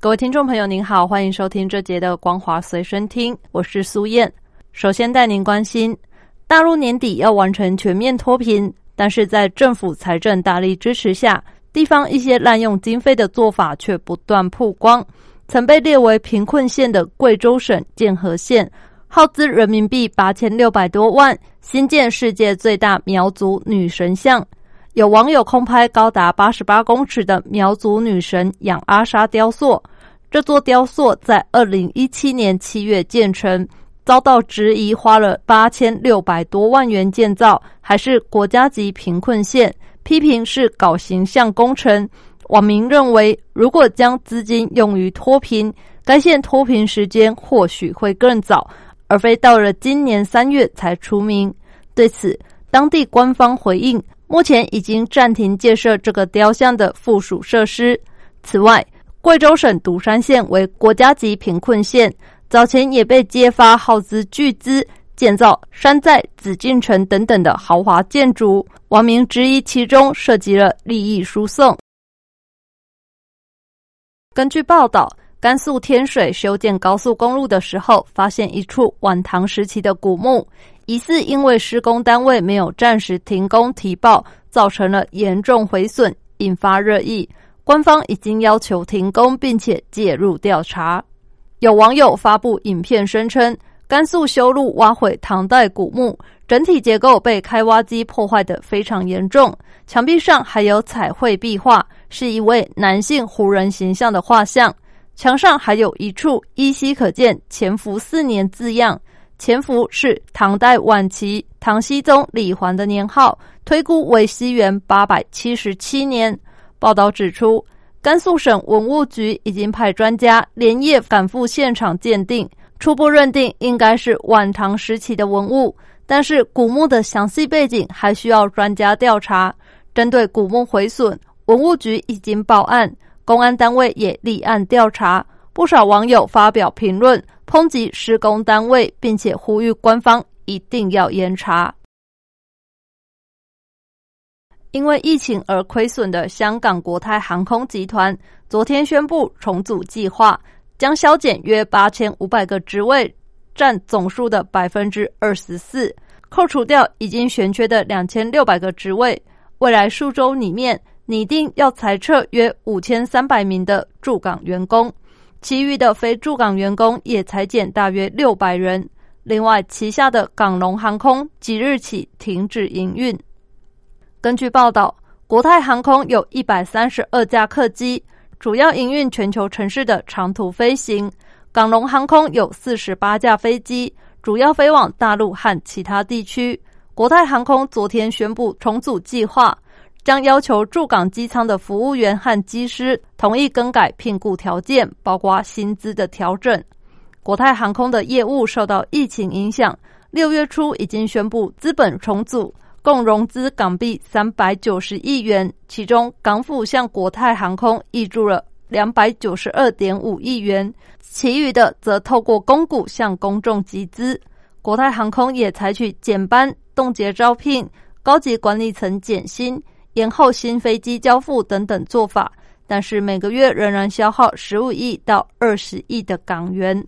各位听众朋友，您好，欢迎收听这节的《光华随身听》，我是苏燕。首先带您关心，大陆年底要完成全面脱贫，但是在政府财政大力支持下，地方一些滥用经费的做法却不断曝光。曾被列为贫困县的贵州省建和县，耗资人民币八千六百多万，新建世界最大苗族女神像。有网友空拍高达八十八公尺的苗族女神养阿莎雕塑，这座雕塑在二零一七年七月建成，遭到质疑花了八千六百多万元建造，还是国家级贫困县，批评是搞形象工程。网民认为，如果将资金用于脱贫，该县脱贫时间或许会更早，而非到了今年三月才出名。对此，当地官方回应。目前已经暂停建设这个雕像的附属设施。此外，贵州省独山县为国家级贫困县，早前也被揭发耗资巨资建造山寨紫禁城等等的豪华建筑，网民质疑其中涉及了利益输送。根据报道，甘肃天水修建高速公路的时候，发现一处晚唐时期的古墓。疑似因为施工单位没有暂时停工提报，造成了严重毁损，引发热议。官方已经要求停工，并且介入调查。有网友发布影片声称，甘肃修路挖毁唐代古墓，整体结构被开挖机破坏的非常严重。墙壁上还有彩绘壁画，是一位男性胡人形象的画像。墙上还有一处依稀可见“潜伏四年”字样。前伏是唐代晚期唐僖宗李环的年号，推估为西元八百七十七年。报道指出，甘肃省文物局已经派专家连夜赶赴现场鉴定，初步认定应该是晚唐时期的文物，但是古墓的详细背景还需要专家调查。针对古墓毁损，文物局已经报案，公安单位也立案调查。不少网友发表评论。抨击施工单位，并且呼吁官方一定要严查。因为疫情而亏损的香港国泰航空集团，昨天宣布重组计划，将削减约八千五百个职位，占总数的百分之二十四。扣除掉已经悬缺的两千六百个职位，未来数周里面拟定要裁撤约五千三百名的驻港员工。其余的非驻港员工也裁减大约六百人。另外，旗下的港龙航空即日起停止营运。根据报道，国泰航空有一百三十二架客机，主要营运全球城市的长途飞行；港龙航空有四十八架飞机，主要飞往大陆和其他地区。国泰航空昨天宣布重组计划。将要求驻港机舱的服务员和机师同意更改聘雇条件，包括薪资的调整。国泰航空的业务受到疫情影响，六月初已经宣布资本重组，共融资港币三百九十亿元，其中港府向国泰航空挹注了两百九十二点五亿元，其余的则透过公股向公众集资。国泰航空也采取减班、冻结招聘、高级管理层减薪。延后新飞机交付等等做法，但是每个月仍然消耗十五亿到二十亿的港元。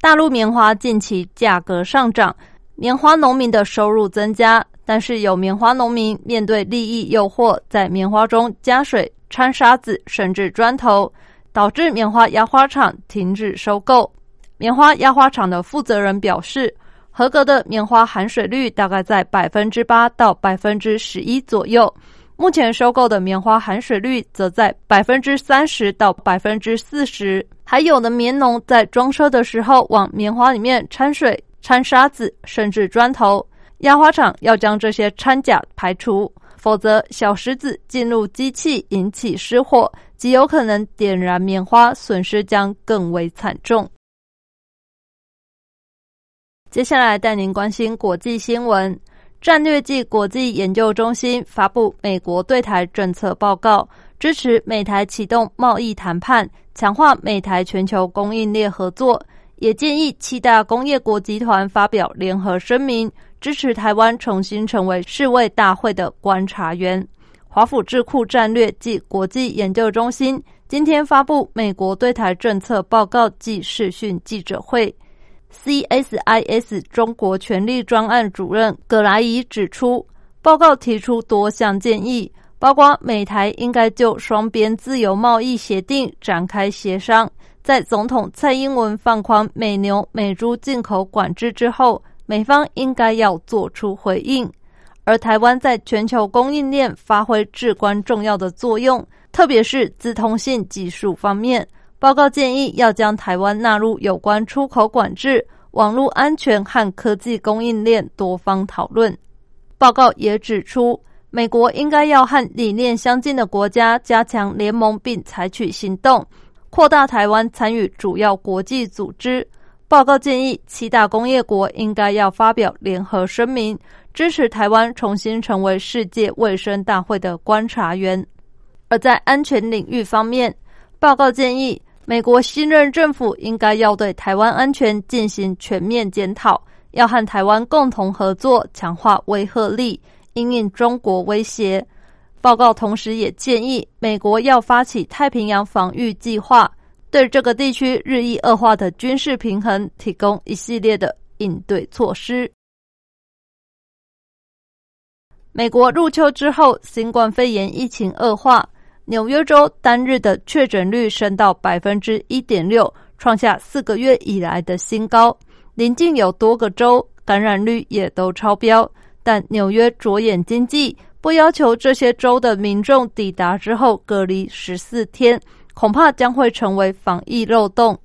大陆棉花近期价格上涨，棉花农民的收入增加，但是有棉花农民面对利益诱惑，在棉花中加水、掺沙子，甚至砖头，导致棉花压花厂停止收购。棉花压花厂的负责人表示。合格的棉花含水率大概在百分之八到百分之十一左右，目前收购的棉花含水率则在百分之三十到百分之四十。还有的棉农在装车的时候往棉花里面掺水、掺沙子，甚至砖头。压花厂要将这些掺假排除，否则小石子进入机器引起失火，极有可能点燃棉花，损失将更为惨重。接下来带您关心国际新闻。战略暨国际研究中心发布美国对台政策报告，支持美台启动贸易谈判，强化美台全球供应链合作。也建议七大工业国集团发表联合声明，支持台湾重新成为世卫大会的观察员。华府智库战略暨国际研究中心今天发布美国对台政策报告暨视讯记者会。CSIS 中国权力专案主任葛莱伊指出，报告提出多项建议，包括美台应该就双边自由贸易协定展开协商。在总统蔡英文放宽美牛、美猪进口管制之后，美方应该要做出回应。而台湾在全球供应链发挥至关重要的作用，特别是自通信技术方面。报告建议要将台湾纳入有关出口管制、网络安全和科技供应链多方讨论。报告也指出，美国应该要和理念相近的国家加强联盟，并采取行动。扩大台湾参与主要国际组织。报告建议，七大工业国应该要发表联合声明，支持台湾重新成为世界卫生大会的观察员。而在安全领域方面，报告建议，美国新任政府应该要对台湾安全进行全面检讨，要和台湾共同合作，强化威慑力，应应中国威胁。报告同时也建议美国要发起太平洋防御计划，对这个地区日益恶化的军事平衡提供一系列的应对措施。美国入秋之后，新冠肺炎疫情恶化，纽约州单日的确诊率升到百分之一点六，创下四个月以来的新高。邻近有多个州感染率也都超标，但纽约着眼经济。不要求这些州的民众抵达之后隔离十四天，恐怕将会成为防疫漏洞。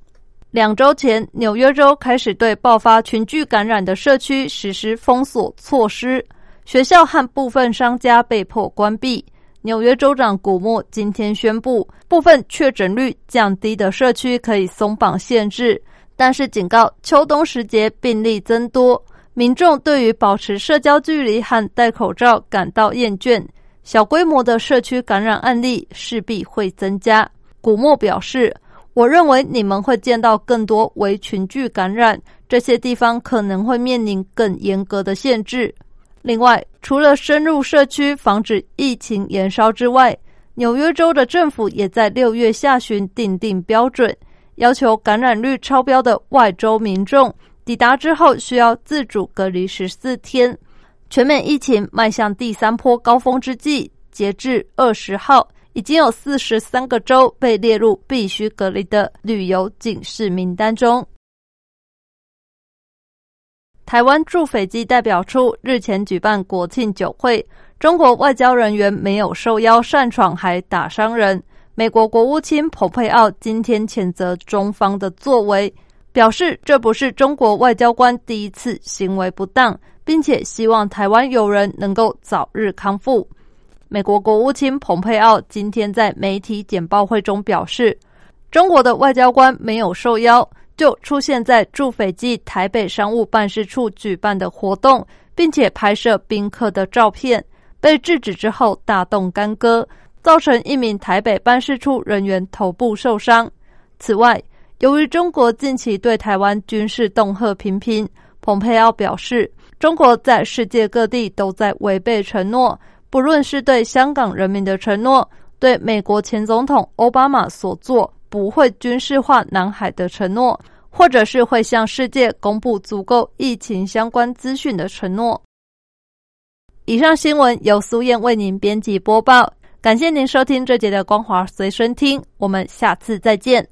两周前，纽约州开始对爆发群聚感染的社区实施封锁措施，学校和部分商家被迫关闭。纽约州长古默今天宣布，部分确诊率降低的社区可以松绑限制，但是警告秋冬时节病例增多。民众对于保持社交距离和戴口罩感到厌倦，小规模的社区感染案例势必会增加。古默表示：“我认为你们会见到更多为群聚感染，这些地方可能会面临更严格的限制。另外，除了深入社区防止疫情延烧之外，纽约州的政府也在六月下旬订定标准，要求感染率超标的外州民众。”抵达之后需要自主隔离十四天。全美疫情迈向第三波高峰之际，截至二十号，已经有四十三个州被列入必须隔离的旅游警示名单中。台湾驻斐济代表处日前举办国庆酒会，中国外交人员没有受邀擅闯，还打伤人。美国国务卿蓬佩奥今天谴责中方的作为。表示这不是中国外交官第一次行为不当，并且希望台湾友人能够早日康复。美国国务卿蓬佩奥今天在媒体简报会中表示，中国的外交官没有受邀就出现在驻斐济台北商务办事处举办的活动，并且拍摄宾客的照片，被制止之后大动干戈，造成一名台北办事处人员头部受伤。此外，由于中国近期对台湾军事恫吓频频，蓬佩奥表示，中国在世界各地都在违背承诺，不论是对香港人民的承诺，对美国前总统奥巴马所做不会军事化南海的承诺，或者是会向世界公布足够疫情相关资讯的承诺。以上新闻由苏燕为您编辑播报，感谢您收听这节的光华随身听，我们下次再见。